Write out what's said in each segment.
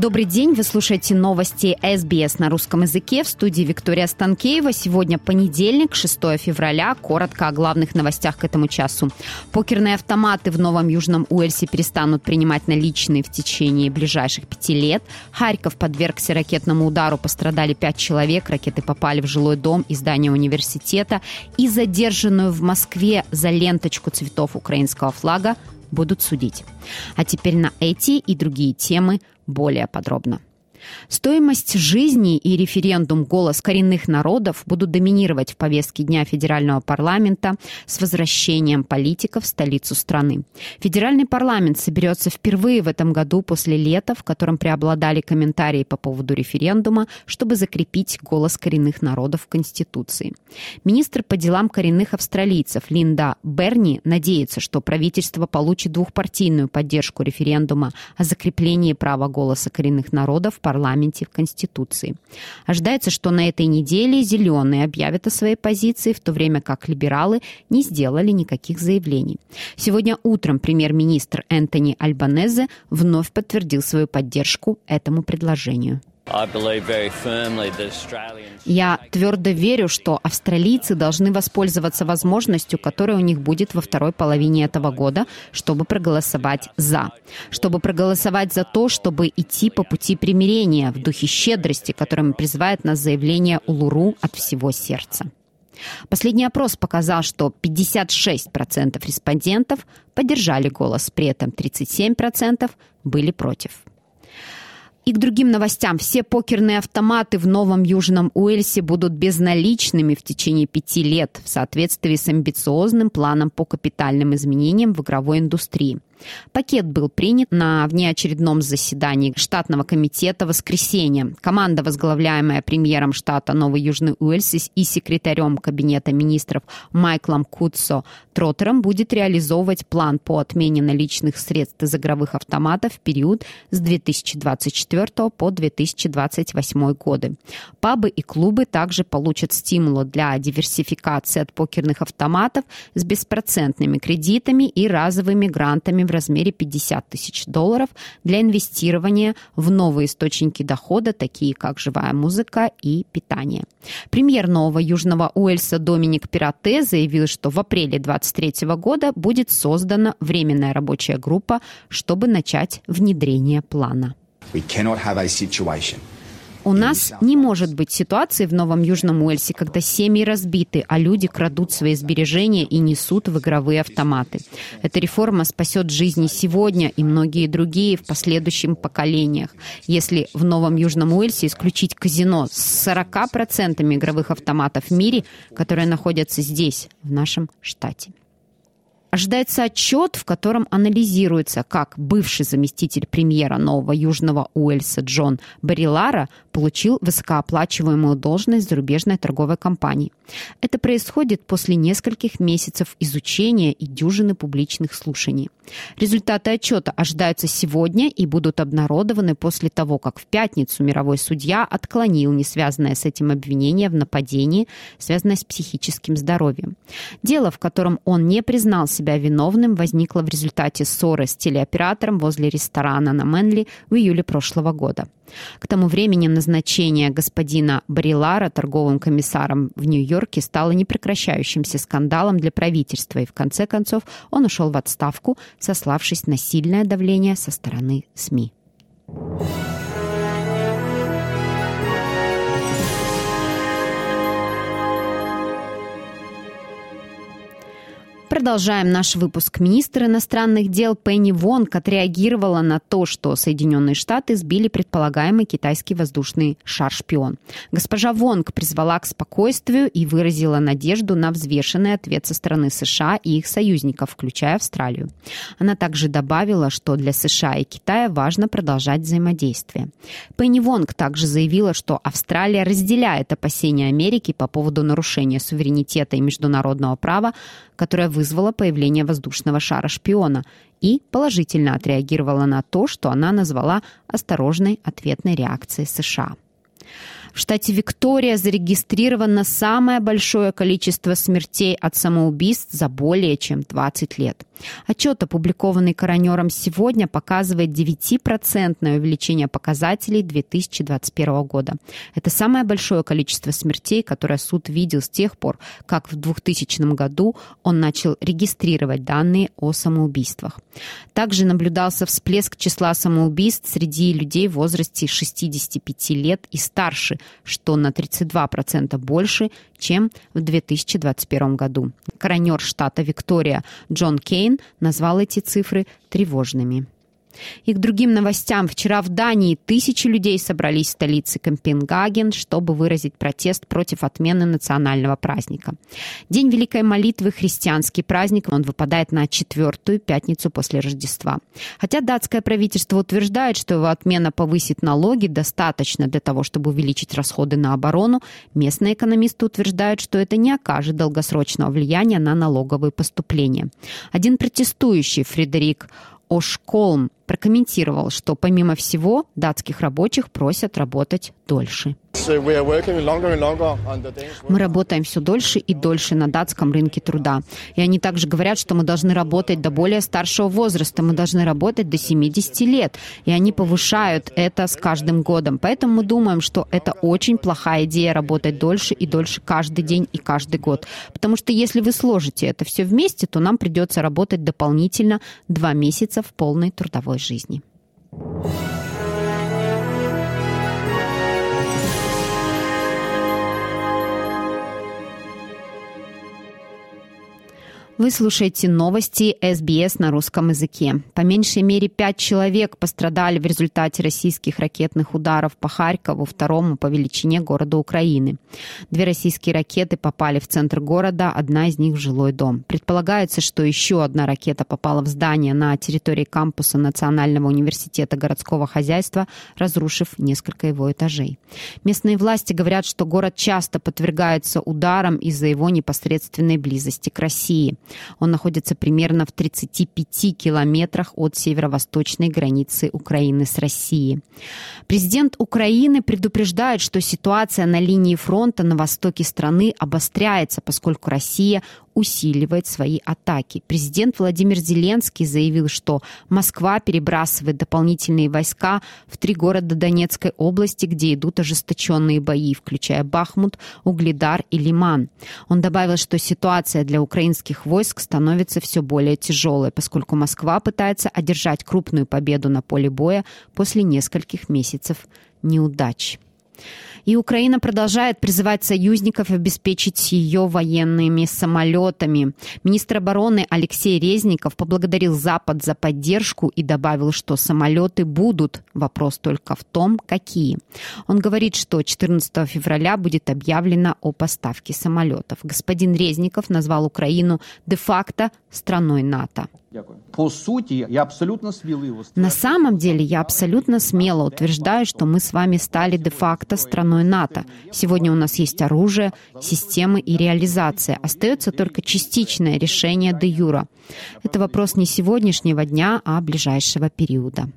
Добрый день, вы слушаете новости СБС на русском языке в студии Виктория Станкеева. Сегодня понедельник, 6 февраля. Коротко о главных новостях к этому часу. Покерные автоматы в Новом Южном Уэльсе перестанут принимать наличные в течение ближайших пяти лет. Харьков подвергся ракетному удару, пострадали пять человек. Ракеты попали в жилой дом и здание университета. И задержанную в Москве за ленточку цветов украинского флага будут судить. А теперь на эти и другие темы более подробно. Стоимость жизни и референдум «Голос коренных народов» будут доминировать в повестке Дня федерального парламента с возвращением политиков в столицу страны. Федеральный парламент соберется впервые в этом году после лета, в котором преобладали комментарии по поводу референдума, чтобы закрепить голос коренных народов в Конституции. Министр по делам коренных австралийцев Линда Берни надеется, что правительство получит двухпартийную поддержку референдума о закреплении права голоса коренных народов в парламенте в Конституции. Ожидается, что на этой неделе зеленые объявят о своей позиции, в то время как либералы не сделали никаких заявлений. Сегодня утром премьер-министр Энтони Альбанезе вновь подтвердил свою поддержку этому предложению. Я твердо верю, что австралийцы должны воспользоваться возможностью, которая у них будет во второй половине этого года, чтобы проголосовать «за». Чтобы проголосовать за то, чтобы идти по пути примирения в духе щедрости, которым призывает нас заявление Улуру от всего сердца. Последний опрос показал, что 56% респондентов поддержали голос, при этом 37% были против. И к другим новостям. Все покерные автоматы в Новом Южном Уэльсе будут безналичными в течение пяти лет в соответствии с амбициозным планом по капитальным изменениям в игровой индустрии. Пакет был принят на внеочередном заседании штатного комитета воскресенье. Команда, возглавляемая премьером штата Новый Южный Уэльс и секретарем кабинета министров Майклом Кутсо Троттером, будет реализовывать план по отмене наличных средств из игровых автоматов в период с 2024 по 2028 годы. Пабы и клубы также получат стимулы для диверсификации от покерных автоматов с беспроцентными кредитами и разовыми грантами в размере 50 тысяч долларов для инвестирования в новые источники дохода, такие как живая музыка и питание. Премьер Нового Южного Уэльса Доминик Пирате заявил, что в апреле 2023 года будет создана временная рабочая группа, чтобы начать внедрение плана. We cannot have a situation у нас не может быть ситуации в Новом Южном Уэльсе, когда семьи разбиты, а люди крадут свои сбережения и несут в игровые автоматы. Эта реформа спасет жизни сегодня и многие другие в последующих поколениях. Если в Новом Южном Уэльсе исключить казино с 40% игровых автоматов в мире, которые находятся здесь, в нашем штате. Ожидается отчет, в котором анализируется, как бывший заместитель премьера Нового Южного Уэльса Джон Барилара получил высокооплачиваемую должность зарубежной торговой компании. Это происходит после нескольких месяцев изучения и дюжины публичных слушаний. Результаты отчета ожидаются сегодня и будут обнародованы после того, как в пятницу мировой судья отклонил несвязанное с этим обвинение в нападении, связанное с психическим здоровьем. Дело, в котором он не признался себя виновным возникла в результате ссоры с телеоператором возле ресторана на Мэнли в июле прошлого года. К тому времени назначение господина Барилара торговым комиссаром в Нью-Йорке стало непрекращающимся скандалом для правительства, и в конце концов он ушел в отставку, сославшись на сильное давление со стороны СМИ. Продолжаем наш выпуск. Министр иностранных дел Пенни Вонг отреагировала на то, что Соединенные Штаты сбили предполагаемый китайский воздушный шар-шпион. Госпожа Вонг призвала к спокойствию и выразила надежду на взвешенный ответ со стороны США и их союзников, включая Австралию. Она также добавила, что для США и Китая важно продолжать взаимодействие. Пенни Вонг также заявила, что Австралия разделяет опасения Америки по поводу нарушения суверенитета и международного права, которое вызвало появление воздушного шара-шпиона и положительно отреагировала на то, что она назвала осторожной ответной реакцией США. В штате Виктория зарегистрировано самое большое количество смертей от самоубийств за более чем 20 лет. Отчет, опубликованный коронером сегодня, показывает 9% увеличение показателей 2021 года. Это самое большое количество смертей, которое суд видел с тех пор, как в 2000 году он начал регистрировать данные о самоубийствах. Также наблюдался всплеск числа самоубийств среди людей в возрасте 65 лет и старше, что на 32% больше, чем в 2021 году. Коронер штата Виктория Джон Кейн назвал эти цифры тревожными. И к другим новостям. Вчера в Дании тысячи людей собрались в столице Копенгаген, чтобы выразить протест против отмены национального праздника. День Великой молитвы – христианский праздник. Он выпадает на четвертую пятницу после Рождества. Хотя датское правительство утверждает, что его отмена повысит налоги достаточно для того, чтобы увеличить расходы на оборону, местные экономисты утверждают, что это не окажет долгосрочного влияния на налоговые поступления. Один протестующий, Фредерик Ошколм, прокомментировал, что помимо всего датских рабочих просят работать дольше. Мы работаем все дольше и дольше на датском рынке труда. И они также говорят, что мы должны работать до более старшего возраста, мы должны работать до 70 лет. И они повышают это с каждым годом. Поэтому мы думаем, что это очень плохая идея работать дольше и дольше каждый день и каждый год. Потому что если вы сложите это все вместе, то нам придется работать дополнительно два месяца в полной трудовой жизни. Вы слушаете новости СБС на русском языке. По меньшей мере пять человек пострадали в результате российских ракетных ударов по Харькову, второму по величине города Украины. Две российские ракеты попали в центр города, одна из них в жилой дом. Предполагается, что еще одна ракета попала в здание на территории кампуса Национального университета городского хозяйства, разрушив несколько его этажей. Местные власти говорят, что город часто подвергается ударам из-за его непосредственной близости к России. Он находится примерно в 35 километрах от северо-восточной границы Украины с Россией. Президент Украины предупреждает, что ситуация на линии фронта на востоке страны обостряется, поскольку Россия усиливает свои атаки. Президент Владимир Зеленский заявил, что Москва перебрасывает дополнительные войска в три города Донецкой области, где идут ожесточенные бои, включая Бахмут, Угледар и Лиман. Он добавил, что ситуация для украинских войск становится все более тяжелой, поскольку Москва пытается одержать крупную победу на поле боя после нескольких месяцев неудач. И Украина продолжает призывать союзников обеспечить ее военными самолетами. Министр обороны Алексей Резников поблагодарил Запад за поддержку и добавил, что самолеты будут. Вопрос только в том, какие. Он говорит, что 14 февраля будет объявлено о поставке самолетов. Господин Резников назвал Украину де-факто страной НАТО. По сути, я абсолютно смело... На самом деле, я абсолютно смело утверждаю, что мы с вами стали де-факто страной НАТО. Сегодня у нас есть оружие, системы и реализация. Остается только частичное решение де юра. Это вопрос не сегодняшнего дня, а ближайшего периода.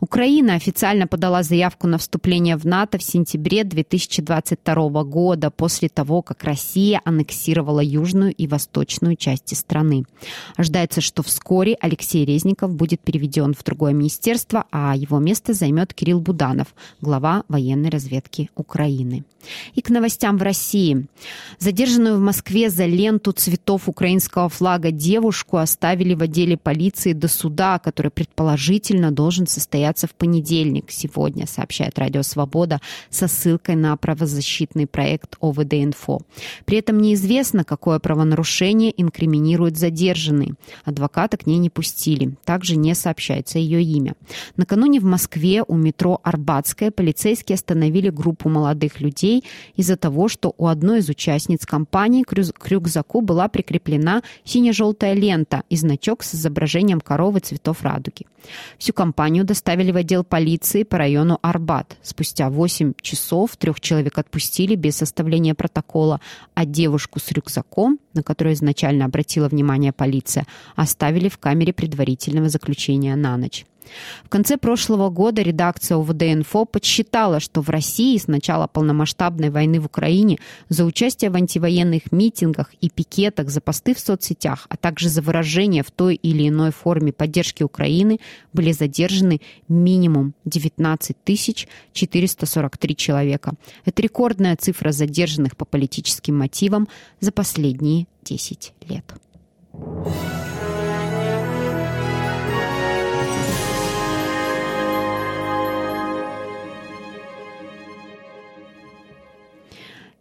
Украина официально подала заявку на вступление в НАТО в сентябре 2022 года, после того, как Россия аннексировала южную и восточную части страны. Ожидается, что вскоре Алексей Резников будет переведен в другое министерство, а его место займет Кирилл Буданов, глава военной разведки Украины. И к новостям в России. Задержанную в Москве за ленту цветов украинского флага девушку оставили в отделе полиции до суда, который предположительно должен состояться в понедельник сегодня, сообщает Радио Свобода со ссылкой на правозащитный проект ОВД-Инфо. При этом неизвестно, какое правонарушение инкриминирует задержанный. Адвоката к ней не пустили. Также не сообщается ее имя. Накануне в Москве у метро Арбатская полицейские остановили группу молодых людей из-за того, что у одной из участниц компании к рюкзаку была прикреплена сине-желтая лента и значок с изображением коровы цветов радуги. Всю компанию Доставили в отдел полиции по району Арбат. Спустя 8 часов трех человек отпустили без составления протокола, а девушку с рюкзаком, на которую изначально обратила внимание полиция, оставили в камере предварительного заключения на ночь. В конце прошлого года редакция УВД-Инфо подсчитала, что в России с начала полномасштабной войны в Украине за участие в антивоенных митингах и пикетах, за посты в соцсетях, а также за выражение в той или иной форме поддержки Украины были задержаны минимум 19 443 человека. Это рекордная цифра задержанных по политическим мотивам за последние 10 лет.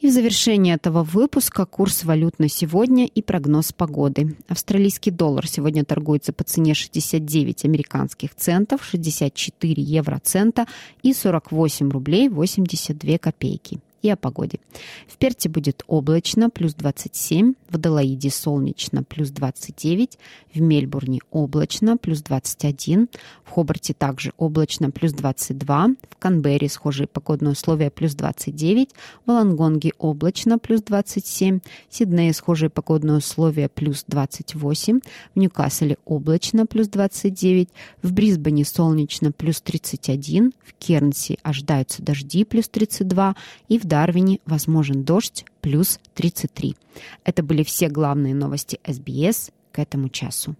И в завершение этого выпуска курс валют на сегодня и прогноз погоды. Австралийский доллар сегодня торгуется по цене 69 американских центов, 64 евроцента и 48 рублей 82 копейки и о погоде. В Перте будет облачно, плюс 27, в Аделаиде солнечно, плюс 29, в Мельбурне облачно, плюс 21, в Хобарте также облачно, плюс 22, в Канберре схожие погодные условия, плюс 29, в Лангонге облачно, плюс 27, в Сиднее схожие погодные условия, плюс 28, в Ньюкасселе облачно, плюс 29, в Брисбене солнечно, плюс 31, в Кернси ожидаются дожди, плюс 32, и в Дарвине возможен дождь плюс 33. Это были все главные новости СБС к этому часу.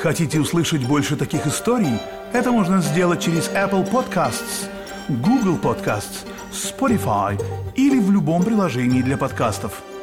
Хотите услышать больше таких историй? Это можно сделать через Apple Podcasts, Google Podcasts, Spotify или в любом приложении для подкастов –